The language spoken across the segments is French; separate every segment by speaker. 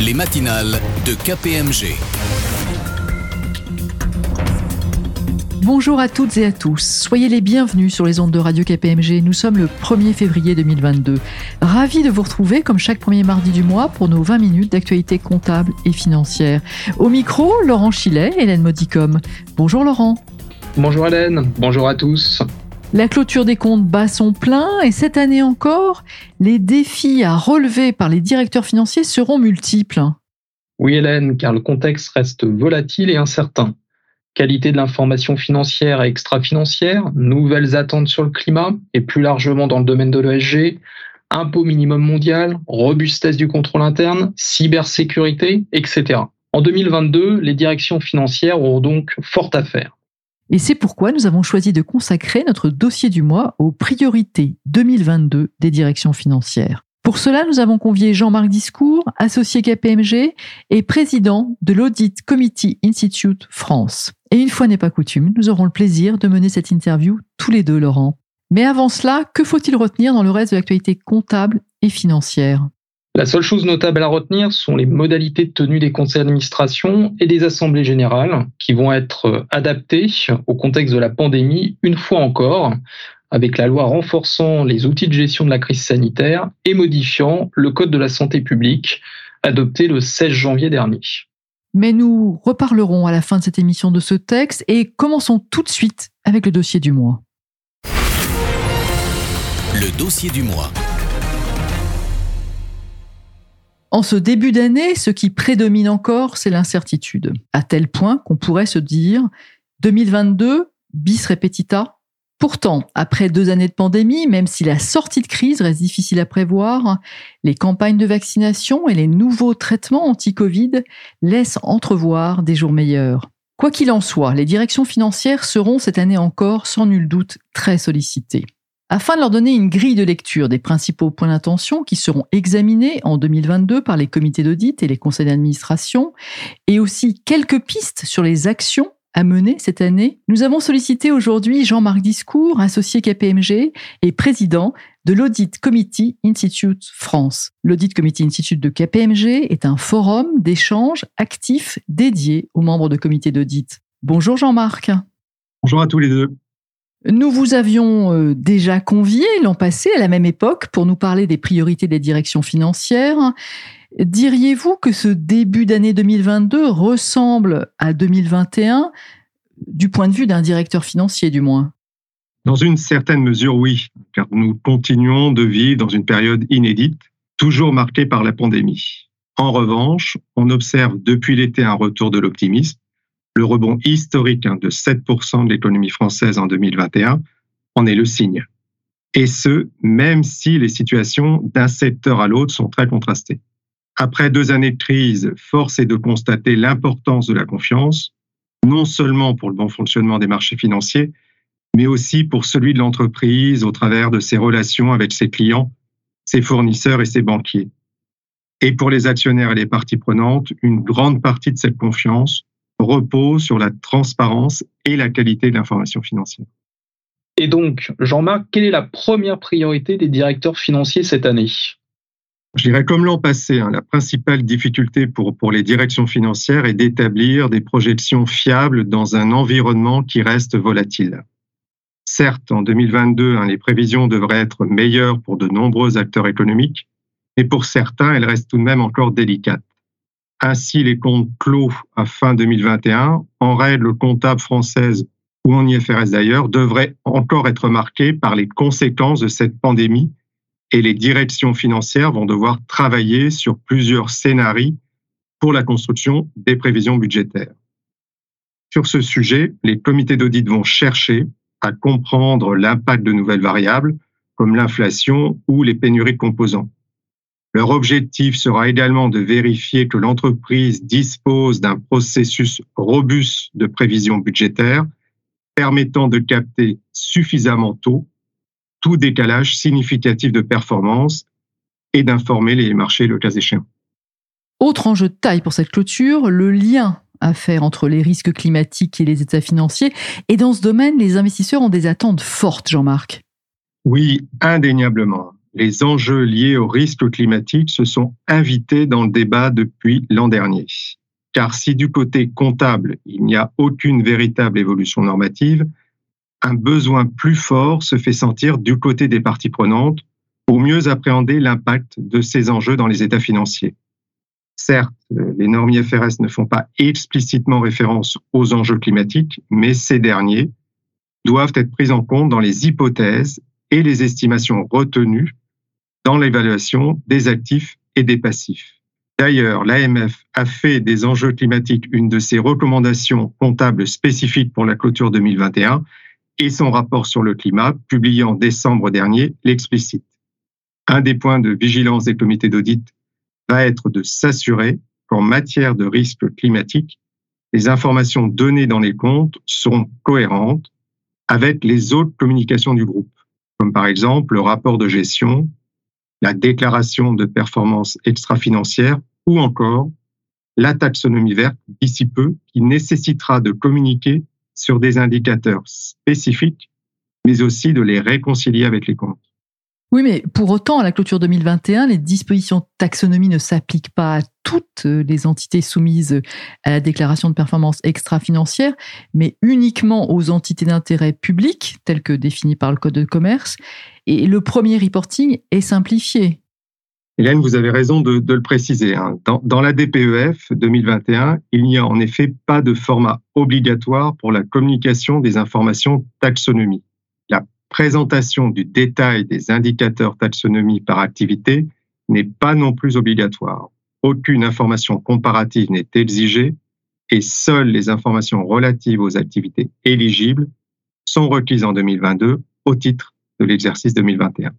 Speaker 1: les matinales de KPMG.
Speaker 2: Bonjour à toutes et à tous. Soyez les bienvenus sur les ondes de Radio KPMG. Nous sommes le 1er février 2022. Ravi de vous retrouver comme chaque premier mardi du mois pour nos 20 minutes d'actualité comptable et financière. Au micro, Laurent Chilet, Hélène Modicom. Bonjour Laurent.
Speaker 3: Bonjour Hélène, bonjour à tous.
Speaker 2: La clôture des comptes bat son plein et cette année encore, les défis à relever par les directeurs financiers seront multiples.
Speaker 3: Oui Hélène, car le contexte reste volatile et incertain. Qualité de l'information financière et extra-financière, nouvelles attentes sur le climat et plus largement dans le domaine de l'ESG, impôt minimum mondial, robustesse du contrôle interne, cybersécurité, etc. En 2022, les directions financières auront donc fort à faire.
Speaker 2: Et c'est pourquoi nous avons choisi de consacrer notre dossier du mois aux priorités 2022 des directions financières. Pour cela, nous avons convié Jean-Marc Discours, associé KPMG et président de l'Audit Committee Institute France. Et une fois n'est pas coutume, nous aurons le plaisir de mener cette interview tous les deux, Laurent. Mais avant cela, que faut-il retenir dans le reste de l'actualité comptable et financière?
Speaker 3: La seule chose notable à retenir sont les modalités de tenue des conseils d'administration et des assemblées générales qui vont être adaptées au contexte de la pandémie une fois encore, avec la loi renforçant les outils de gestion de la crise sanitaire et modifiant le Code de la santé publique adopté le 16 janvier dernier.
Speaker 2: Mais nous reparlerons à la fin de cette émission de ce texte et commençons tout de suite avec le dossier du mois.
Speaker 1: Le dossier du mois.
Speaker 2: En ce début d'année, ce qui prédomine encore, c'est l'incertitude, à tel point qu'on pourrait se dire 2022 bis repetita. Pourtant, après deux années de pandémie, même si la sortie de crise reste difficile à prévoir, les campagnes de vaccination et les nouveaux traitements anti-Covid laissent entrevoir des jours meilleurs. Quoi qu'il en soit, les directions financières seront cette année encore sans nul doute très sollicitées afin de leur donner une grille de lecture des principaux points d'intention qui seront examinés en 2022 par les comités d'audit et les conseils d'administration, et aussi quelques pistes sur les actions à mener cette année, nous avons sollicité aujourd'hui Jean-Marc Discours, associé KPMG et président de l'Audit Committee Institute France. L'Audit Committee Institute de KPMG est un forum d'échange actif dédié aux membres de comités d'audit. Bonjour Jean-Marc.
Speaker 4: Bonjour à tous les deux.
Speaker 2: Nous vous avions euh, déjà convié l'an passé, à la même époque, pour nous parler des priorités des directions financières. Diriez-vous que ce début d'année 2022 ressemble à 2021 du point de vue d'un directeur financier du moins?
Speaker 4: Dans une certaine mesure, oui, car nous continuons de vivre dans une période inédite, toujours marquée par la pandémie. En revanche, on observe depuis l'été un retour de l'optimisme le rebond historique hein, de 7% de l'économie française en 2021 en est le signe. Et ce, même si les situations d'un secteur à l'autre sont très contrastées. Après deux années de crise, force est de constater l'importance de la confiance, non seulement pour le bon fonctionnement des marchés financiers, mais aussi pour celui de l'entreprise au travers de ses relations avec ses clients, ses fournisseurs et ses banquiers. Et pour les actionnaires et les parties prenantes, une grande partie de cette confiance repose sur la transparence et la qualité de l'information financière.
Speaker 3: Et donc, Jean-Marc, quelle est la première priorité des directeurs financiers cette année?
Speaker 4: Je dirais comme l'an passé, hein, la principale difficulté pour, pour les directions financières est d'établir des projections fiables dans un environnement qui reste volatile. Certes, en 2022, hein, les prévisions devraient être meilleures pour de nombreux acteurs économiques, mais pour certains, elles restent tout de même encore délicates. Ainsi, les comptes clos à fin 2021, en règle comptable française ou en IFRS d'ailleurs, devraient encore être marqués par les conséquences de cette pandémie et les directions financières vont devoir travailler sur plusieurs scénarios pour la construction des prévisions budgétaires. Sur ce sujet, les comités d'audit vont chercher à comprendre l'impact de nouvelles variables comme l'inflation ou les pénuries de composants. Leur objectif sera également de vérifier que l'entreprise dispose d'un processus robuste de prévision budgétaire permettant de capter suffisamment tôt tout décalage significatif de performance et d'informer les marchés le cas échéant.
Speaker 2: Autre enjeu de taille pour cette clôture, le lien à faire entre les risques climatiques et les états financiers. Et dans ce domaine, les investisseurs ont des attentes fortes, Jean-Marc.
Speaker 4: Oui, indéniablement les enjeux liés au risque climatique se sont invités dans le débat depuis l'an dernier. Car si du côté comptable, il n'y a aucune véritable évolution normative, un besoin plus fort se fait sentir du côté des parties prenantes pour mieux appréhender l'impact de ces enjeux dans les états financiers. Certes, les normes IFRS ne font pas explicitement référence aux enjeux climatiques, mais ces derniers doivent être pris en compte dans les hypothèses et les estimations retenues dans l'évaluation des actifs et des passifs. D'ailleurs, l'AMF a fait des enjeux climatiques une de ses recommandations comptables spécifiques pour la clôture 2021 et son rapport sur le climat, publié en décembre dernier, l'explicite. Un des points de vigilance des comités d'audit va être de s'assurer qu'en matière de risque climatique, les informations données dans les comptes sont cohérentes avec les autres communications du groupe, comme par exemple le rapport de gestion, la déclaration de performance extra-financière ou encore la taxonomie verte d'ici peu qui nécessitera de communiquer sur des indicateurs spécifiques, mais aussi de les réconcilier avec les comptes.
Speaker 2: Oui, mais pour autant, à la clôture 2021, les dispositions taxonomie ne s'appliquent pas à toutes les entités soumises à la déclaration de performance extra-financière, mais uniquement aux entités d'intérêt public, telles que définies par le Code de commerce. Et le premier reporting est simplifié.
Speaker 4: Hélène, vous avez raison de, le préciser. Hein. Dans, dans, la DPEF 2021, il n'y a en effet pas de format obligatoire pour la communication des informations taxonomie présentation du détail des indicateurs taxonomie par activité n'est pas non plus obligatoire. Aucune information comparative n'est exigée et seules les informations relatives aux activités éligibles sont requises en 2022 au titre de l'exercice 2021.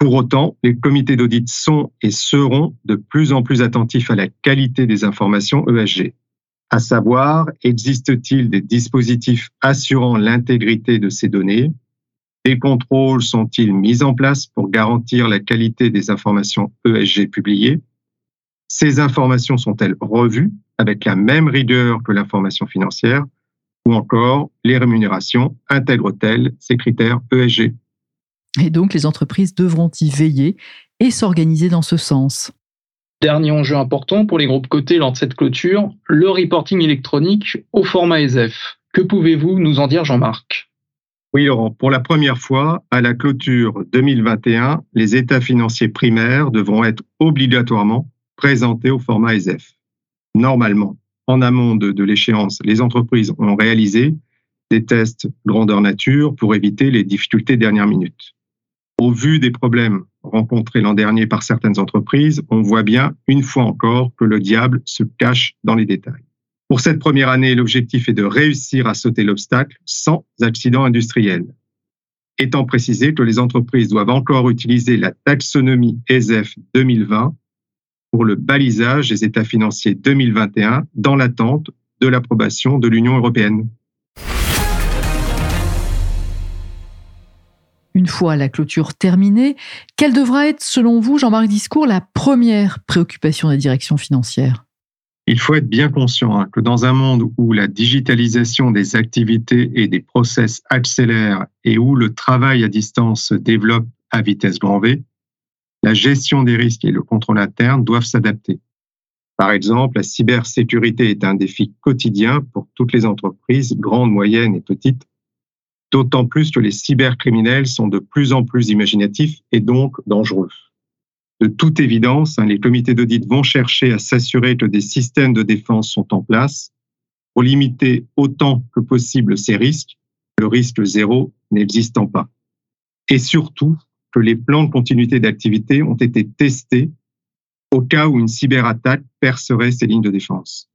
Speaker 4: Pour autant, les comités d'audit sont et seront de plus en plus attentifs à la qualité des informations ESG. À savoir, existe-t-il des dispositifs assurant l'intégrité de ces données des contrôles sont-ils mis en place pour garantir la qualité des informations ESG publiées? Ces informations sont-elles revues avec la même rigueur que l'information financière? Ou encore, les rémunérations intègrent-elles ces critères ESG
Speaker 2: Et donc, les entreprises devront y veiller et s'organiser dans ce sens.
Speaker 3: Dernier enjeu important pour les groupes cotés lors de cette clôture, le reporting électronique au format ESF. Que pouvez-vous nous en dire, Jean-Marc?
Speaker 4: Oui, Laurent, pour la première fois, à la clôture 2021, les états financiers primaires devront être obligatoirement présentés au format ESF. Normalement, en amont de, l'échéance, les entreprises ont réalisé des tests grandeur nature pour éviter les difficultés dernière minute. Au vu des problèmes rencontrés l'an dernier par certaines entreprises, on voit bien, une fois encore, que le diable se cache dans les détails. Pour cette première année, l'objectif est de réussir à sauter l'obstacle sans accident industriel. Étant précisé que les entreprises doivent encore utiliser la taxonomie ESF 2020 pour le balisage des états financiers 2021 dans l'attente de l'approbation de l'Union européenne.
Speaker 2: Une fois la clôture terminée, quelle devra être, selon vous, Jean-Marc Discours, la première préoccupation de la direction financière
Speaker 4: il faut être bien conscient hein, que dans un monde où la digitalisation des activités et des process accélère et où le travail à distance se développe à vitesse grand V, la gestion des risques et le contrôle interne doivent s'adapter. Par exemple, la cybersécurité est un défi quotidien pour toutes les entreprises, grandes, moyennes et petites, d'autant plus que les cybercriminels sont de plus en plus imaginatifs et donc dangereux. De toute évidence, hein, les comités d'audit vont chercher à s'assurer que des systèmes de défense sont en place pour limiter autant que possible ces risques, le risque zéro n'existant pas. Et surtout, que les plans de continuité d'activité ont été testés au cas où une cyberattaque percerait ces lignes de défense.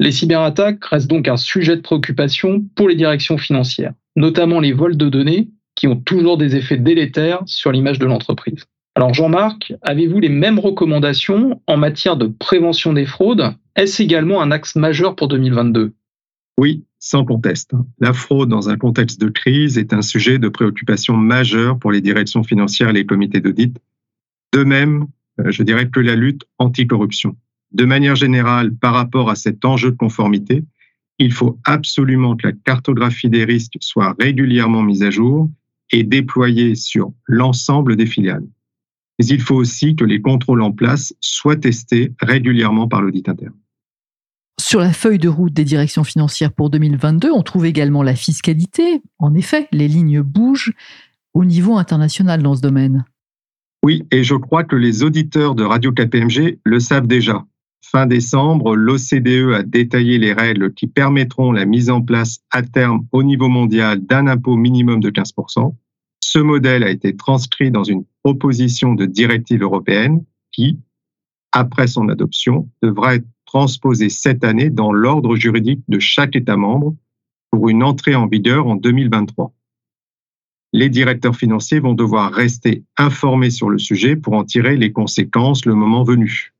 Speaker 3: Les cyberattaques restent donc un sujet de préoccupation pour les directions financières, notamment les vols de données qui ont toujours des effets délétères sur l'image de l'entreprise. Alors Jean-Marc, avez-vous les mêmes recommandations en matière de prévention des fraudes? Est-ce également un axe majeur pour 2022
Speaker 4: Oui, sans conteste. La fraude dans un contexte de crise est un sujet de préoccupation majeur pour les directions financières et les comités d'audit. De même, euh, je dirais que la lutte anticorruption. De manière générale, par rapport à cet enjeu de conformité, il faut absolument que la cartographie des risques soit régulièrement mise à jour et déployée sur l'ensemble des filiales. Mais il faut aussi que les contrôles en place soient testés régulièrement par l'audit interne.
Speaker 2: Sur la feuille de route des directions financières pour 2022, on trouve également la fiscalité. En effet, les lignes bougent au niveau international dans ce domaine.
Speaker 4: Oui, et je crois que les auditeurs de Radio KPMG le savent déjà. Fin décembre, l'OCDE a détaillé les règles qui permettront la mise en place à terme au niveau mondial d'un impôt minimum de 15%. Ce modèle a été transcrit dans une proposition de directive européenne qui, après son adoption, devra être transposée cette année dans l'ordre juridique de chaque État membre pour une entrée en vigueur en 2023. Les directeurs financiers vont devoir rester informés sur le sujet pour en tirer les conséquences le moment venu.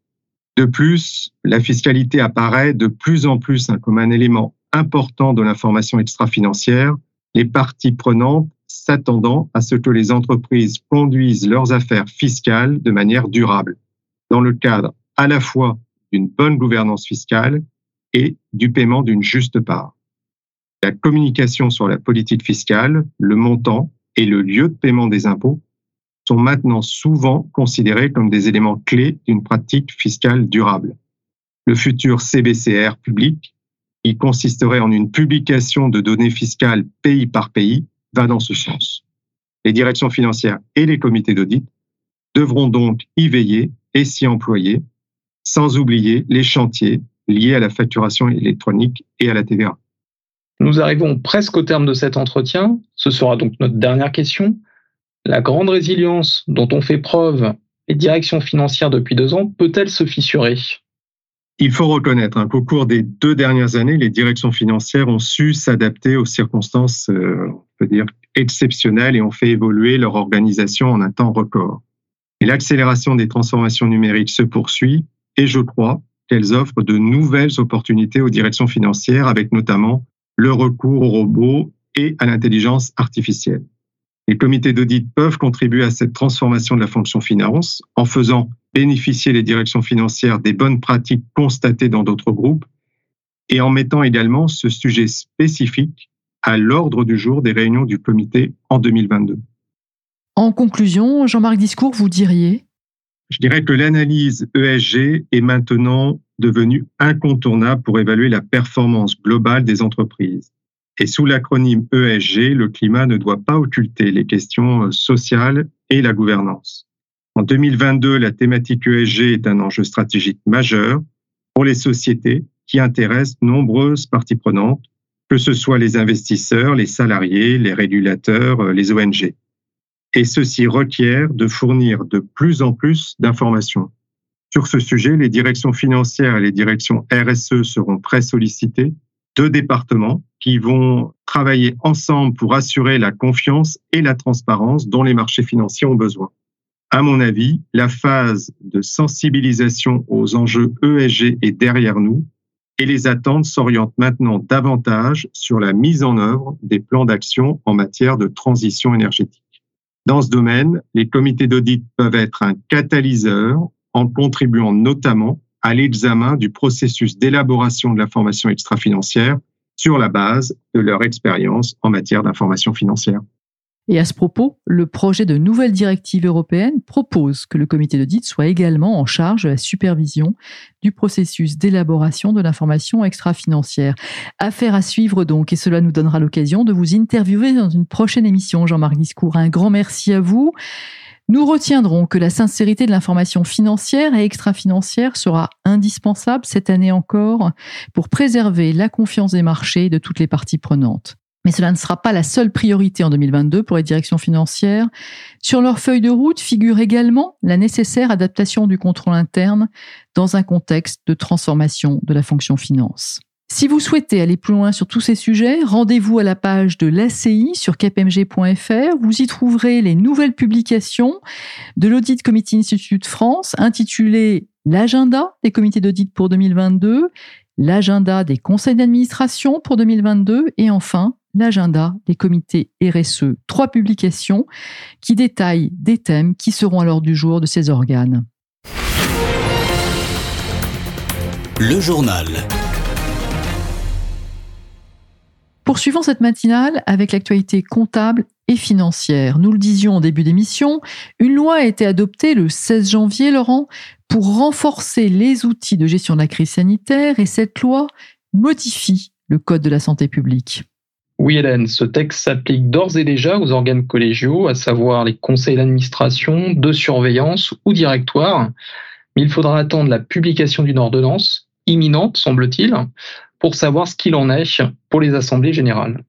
Speaker 4: De plus, la fiscalité apparaît de plus en plus hein, comme un élément important de l'information extra-financière, les parties prenantes s'attendant à ce que les entreprises conduisent leurs affaires fiscales de manière durable, dans le cadre à la fois d'une bonne gouvernance fiscale et du paiement d'une juste part. La communication sur la politique fiscale, le montant et le lieu de paiement des impôts sont maintenant souvent considérés comme des éléments clés d'une pratique fiscale durable. Le futur CBCR public, qui consisterait en une publication de données fiscales pays par pays, va dans ce sens. Les directions financières et les comités d'audit devront donc y veiller et s'y employer, sans oublier les chantiers liés à la facturation électronique et à la TVA.
Speaker 3: Nous arrivons presque au terme de cet entretien. Ce sera donc notre dernière question. La grande résilience dont ont fait preuve les directions financières depuis deux ans peut-elle se fissurer?
Speaker 4: Il faut reconnaître hein, qu'au cours des deux dernières années, les directions financières ont su s'adapter aux circonstances, euh, on peut dire, exceptionnelles et ont fait évoluer leur organisation en un temps record. Et l'accélération des transformations numériques se poursuit et je crois qu'elles offrent de nouvelles opportunités aux directions financières avec notamment le recours aux robots et à l'intelligence artificielle. Les comités d'audit peuvent contribuer à cette transformation de la fonction finance en faisant bénéficier les directions financières des bonnes pratiques constatées dans d'autres groupes et en mettant également ce sujet spécifique à l'ordre du jour des réunions du comité en 2022.
Speaker 2: En conclusion, Jean-Marc Discours, vous diriez?
Speaker 4: Je dirais que l'analyse ESG est maintenant devenue incontournable pour évaluer la performance globale des entreprises. Et sous l'acronyme ESG, le climat ne doit pas occulter les questions euh, sociales et la gouvernance. En 2022, la thématique ESG est un enjeu stratégique majeur pour les sociétés qui intéressent nombreuses parties prenantes, que ce soit les investisseurs, les salariés, les régulateurs, euh, les ONG. Et ceci requiert de fournir de plus en plus d'informations. Sur ce sujet, les directions financières et les directions RSE seront très sollicitées deux départements qui vont travailler ensemble pour assurer la confiance et la transparence dont les marchés financiers ont besoin. À mon avis, la phase de sensibilisation aux enjeux ESG est derrière nous et les attentes s'orientent maintenant davantage sur la mise en œuvre des plans d'action en matière de transition énergétique. Dans ce domaine, les comités d'audit peuvent être un catalyseur en contribuant notamment à l'examen du processus d'élaboration de l'information extra-financière sur la base de leur expérience en matière d'information financière.
Speaker 2: Et à ce propos, le projet de nouvelle directive européenne propose que le comité d'audit soit également en charge de la supervision du processus d'élaboration de l'information extra-financière. Affaire à suivre donc, et cela nous donnera l'occasion de vous interviewer dans une prochaine émission. Jean-Marc Discours, un grand merci à vous. Nous retiendrons que la sincérité de l'information financière et extra-financière sera indispensable cette année encore pour préserver la confiance des marchés de toutes les parties prenantes. Mais cela ne sera pas la seule priorité en 2022 pour les directions financières. Sur leur feuille de route figure également la nécessaire adaptation du contrôle interne dans un contexte de transformation de la fonction finance. Si vous souhaitez aller plus loin sur tous ces sujets, rendez-vous à la page de l'ACI sur kpmg.fr. Vous y trouverez les nouvelles publications de l'Audit Committee Institute France intitulées L'agenda des comités d'audit pour 2022, l'agenda des conseils d'administration pour 2022 et enfin l'agenda des comités RSE. Trois publications qui détaillent des thèmes qui seront à l'ordre du jour de ces organes.
Speaker 1: Le journal.
Speaker 2: Poursuivons cette matinale avec l'actualité comptable et financière. Nous le disions en début d'émission, une loi a été adoptée le 16 janvier, Laurent, pour renforcer les outils de gestion de la crise sanitaire et cette loi modifie le Code de la santé publique.
Speaker 3: Oui, Hélène, ce texte s'applique d'ores et déjà aux organes collégiaux, à savoir les conseils d'administration, de surveillance ou directoire. Mais il faudra attendre la publication d'une ordonnance, imminente, semble-t-il, pour savoir ce qu'il en est pour les assemblées générales.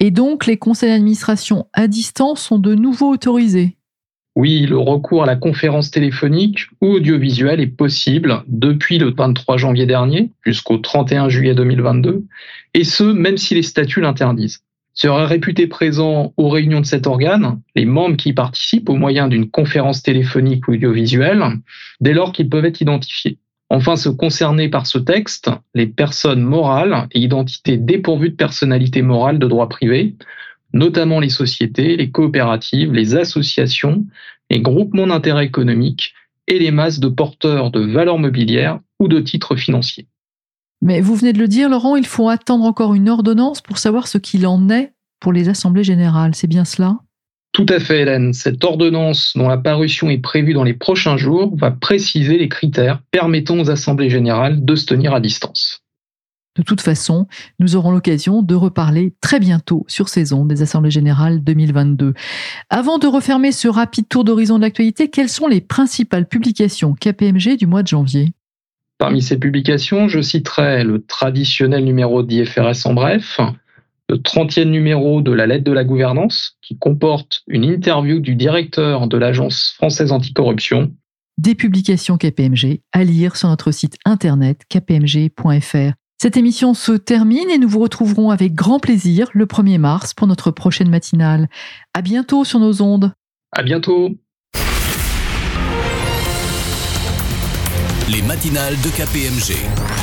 Speaker 2: Et donc, les conseils d'administration à distance sont de nouveau autorisés
Speaker 3: oui, le recours à la conférence téléphonique ou audiovisuelle est possible depuis le 23 janvier dernier jusqu'au 31 juillet 2022, et ce, même si les statuts l'interdisent. Seraient réputés présents aux réunions de cet organe les membres qui y participent au moyen d'une conférence téléphonique ou audiovisuelle, dès lors qu'ils peuvent être identifiés. Enfin, se concerner par ce texte, les personnes morales et identités dépourvues de personnalité morale de droit privé, notamment les sociétés, les coopératives, les associations, les groupements d'intérêt économique et les masses de porteurs de valeurs mobilières ou de titres financiers.
Speaker 2: Mais vous venez de le dire, Laurent, il faut attendre encore une ordonnance pour savoir ce qu'il en est pour les assemblées générales. C'est bien cela?
Speaker 3: Tout à fait, Hélène. Cette ordonnance, dont la parution est prévue dans les prochains jours, va préciser les critères permettant aux assemblées générales de se tenir à distance.
Speaker 2: De toute façon, nous aurons l'occasion de reparler très bientôt sur ces ondes des Assemblées Générales 2022. Avant de refermer ce rapide tour d'horizon de l'actualité, quelles sont les principales publications KPMG du mois de janvier?
Speaker 3: Parmi ces publications, je citerai le traditionnel numéro d'IFRS en bref, le 30e numéro de la lettre de la gouvernance, qui comporte une interview du directeur de l'Agence française anticorruption.
Speaker 2: Des publications KPMG à lire sur notre site internet kpmg.fr. Cette émission se termine et nous vous retrouverons avec grand plaisir le 1er mars pour notre prochaine matinale. À bientôt sur nos ondes.
Speaker 3: À bientôt.
Speaker 1: Les matinales de KPMG